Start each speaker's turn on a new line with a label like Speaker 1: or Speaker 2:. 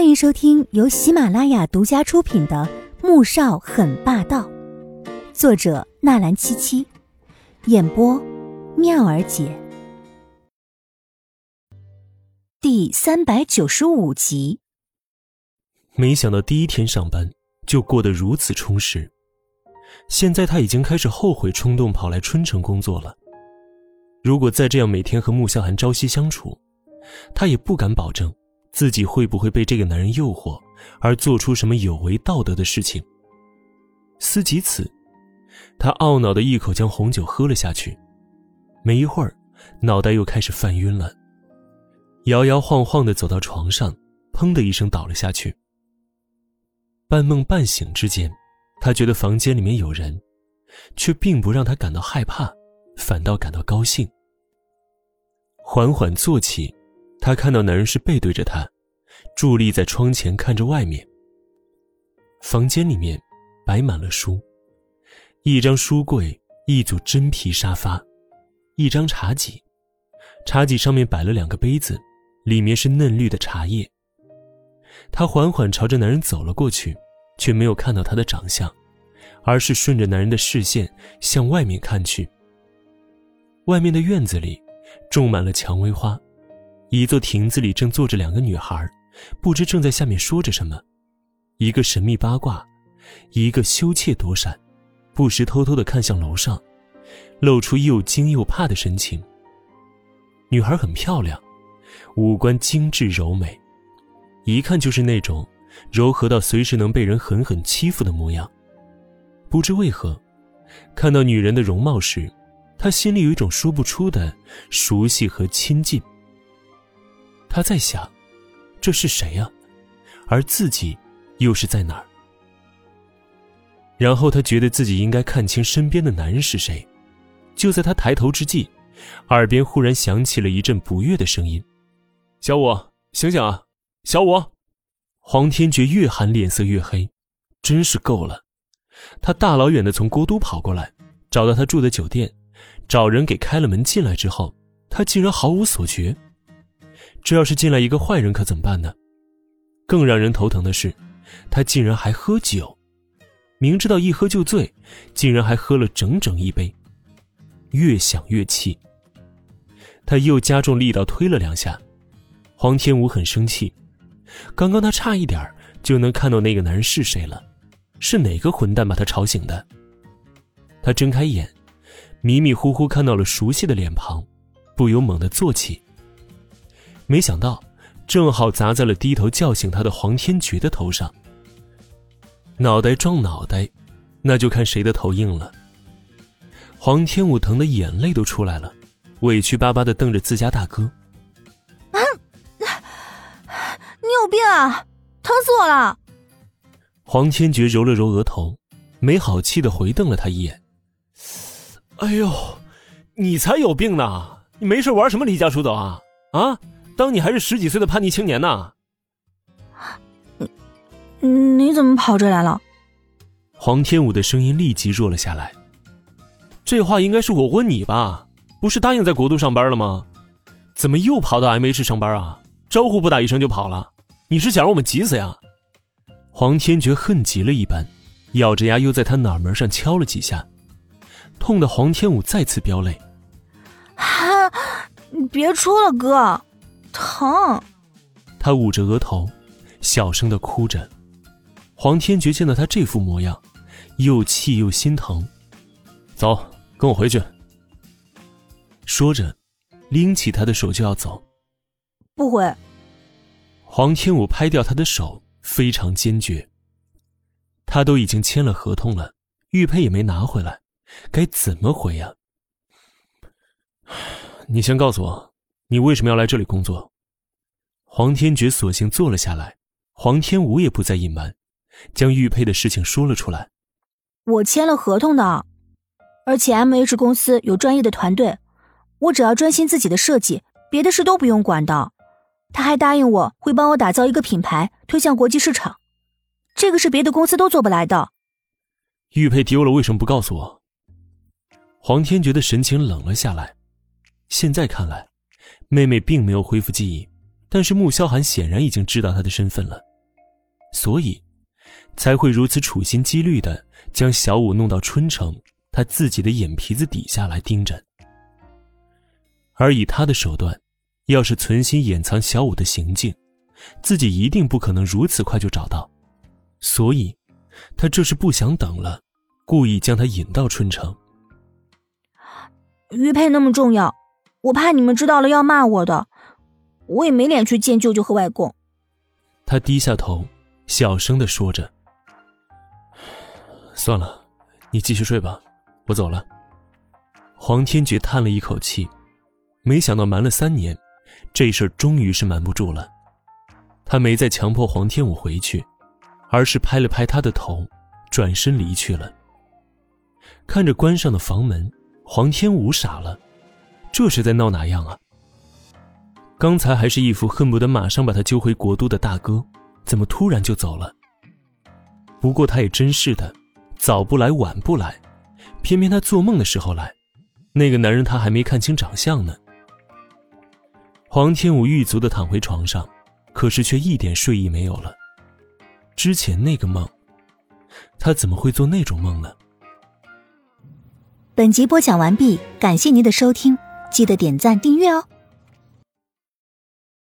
Speaker 1: 欢迎收听由喜马拉雅独家出品的《穆少很霸道》，作者纳兰七七，演播妙儿姐，第三百九十五集。
Speaker 2: 没想到第一天上班就过得如此充实，现在他已经开始后悔冲动跑来春城工作了。如果再这样每天和穆萧寒朝夕相处，他也不敢保证。自己会不会被这个男人诱惑，而做出什么有违道德的事情？思及此，他懊恼的一口将红酒喝了下去。没一会儿，脑袋又开始犯晕了，摇摇晃晃的走到床上，砰的一声倒了下去。半梦半醒之间，他觉得房间里面有人，却并不让他感到害怕，反倒感到高兴。缓缓坐起。她看到男人是背对着她，伫立在窗前看着外面。房间里面摆满了书，一张书柜，一组真皮沙发，一张茶几，茶几上面摆了两个杯子，里面是嫩绿的茶叶。他缓缓朝着男人走了过去，却没有看到他的长相，而是顺着男人的视线向外面看去。外面的院子里种满了蔷薇花。一座亭子里正坐着两个女孩，不知正在下面说着什么，一个神秘八卦，一个羞怯躲闪，不时偷偷的看向楼上，露出又惊又怕的神情。女孩很漂亮，五官精致柔美，一看就是那种柔和到随时能被人狠狠欺负的模样。不知为何，看到女人的容貌时，他心里有一种说不出的熟悉和亲近。他在想，这是谁啊？而自己又是在哪儿？然后他觉得自己应该看清身边的男人是谁。就在他抬头之际，耳边忽然响起了一阵不悦的声音：“小五，醒醒啊！小五！”黄天觉越喊脸色越黑，真是够了。他大老远的从国都跑过来，找到他住的酒店，找人给开了门进来之后，他竟然毫无所觉。这要是进来一个坏人，可怎么办呢？更让人头疼的是，他竟然还喝酒，明知道一喝就醉，竟然还喝了整整一杯。越想越气，他又加重力道推了两下。黄天武很生气，刚刚他差一点就能看到那个男人是谁了，是哪个混蛋把他吵醒的？他睁开眼，迷迷糊糊看到了熟悉的脸庞，不由猛地坐起。没想到，正好砸在了低头叫醒他的黄天觉的头上。脑袋撞脑袋，那就看谁的头硬了。黄天武疼的眼泪都出来了，委屈巴巴的瞪着自家大哥：“
Speaker 3: 啊，你有病啊！疼死我了！”
Speaker 2: 黄天觉揉了揉额头，没好气的回瞪了他一眼：“哎呦，你才有病呢！你没事玩什么离家出走啊？啊？”当你还是十几岁的叛逆青年呢？
Speaker 3: 你你怎么跑这来了？
Speaker 2: 黄天武的声音立即弱了下来。这话应该是我问你吧？不是答应在国都上班了吗？怎么又跑到 M H 上班啊？招呼不打一声就跑了？你是想让我们急死呀？黄天觉恨极了一般，咬着牙又在他脑门上敲了几下，痛的黄天武再次飙泪。
Speaker 3: 哈，你别戳了，哥。疼，
Speaker 2: 他捂着额头，小声的哭着。黄天觉见到他这副模样，又气又心疼。走，跟我回去。说着，拎起他的手就要走。
Speaker 3: 不回。
Speaker 2: 黄天武拍掉他的手，非常坚决。他都已经签了合同了，玉佩也没拿回来，该怎么回呀？你先告诉我。你为什么要来这里工作？黄天觉索性坐了下来，黄天武也不再隐瞒，将玉佩的事情说了出来。
Speaker 3: 我签了合同的，而且 M H 公司有专业的团队，我只要专心自己的设计，别的事都不用管的。他还答应我会帮我打造一个品牌，推向国际市场，这个是别的公司都做不来的。
Speaker 2: 玉佩丢了，为什么不告诉我？黄天觉的神情冷了下来，现在看来。妹妹并没有恢复记忆，但是穆萧寒显然已经知道她的身份了。所以才会如此处心积虑的将小五弄到春城他自己的眼皮子底下来盯着。而以他的手段，要是存心掩藏小五的行径，自己一定不可能如此快就找到。所以，他这是不想等了，故意将他引到春城。
Speaker 3: 玉佩那么重要，我怕你们知道了要骂我的，我也没脸去见舅舅和外公。
Speaker 2: 他低下头，小声的说着：“算了，你继续睡吧，我走了。”黄天觉叹了一口气。没想到瞒了三年，这事儿终于是瞒不住了。他没再强迫黄天武回去，而是拍了拍他的头，转身离去了。看着关上的房门，黄天武傻了，这是在闹哪样啊？刚才还是一副恨不得马上把他揪回国都的大哥，怎么突然就走了？不过他也真是的，早不来晚不来，偏偏他做梦的时候来，那个男人他还没看清长相呢。黄天武狱足的躺回床上，可是却一点睡意没有了。之前那个梦，他怎么会做那种梦呢？
Speaker 1: 本集播讲完毕，感谢您的收听，记得点赞订阅哦。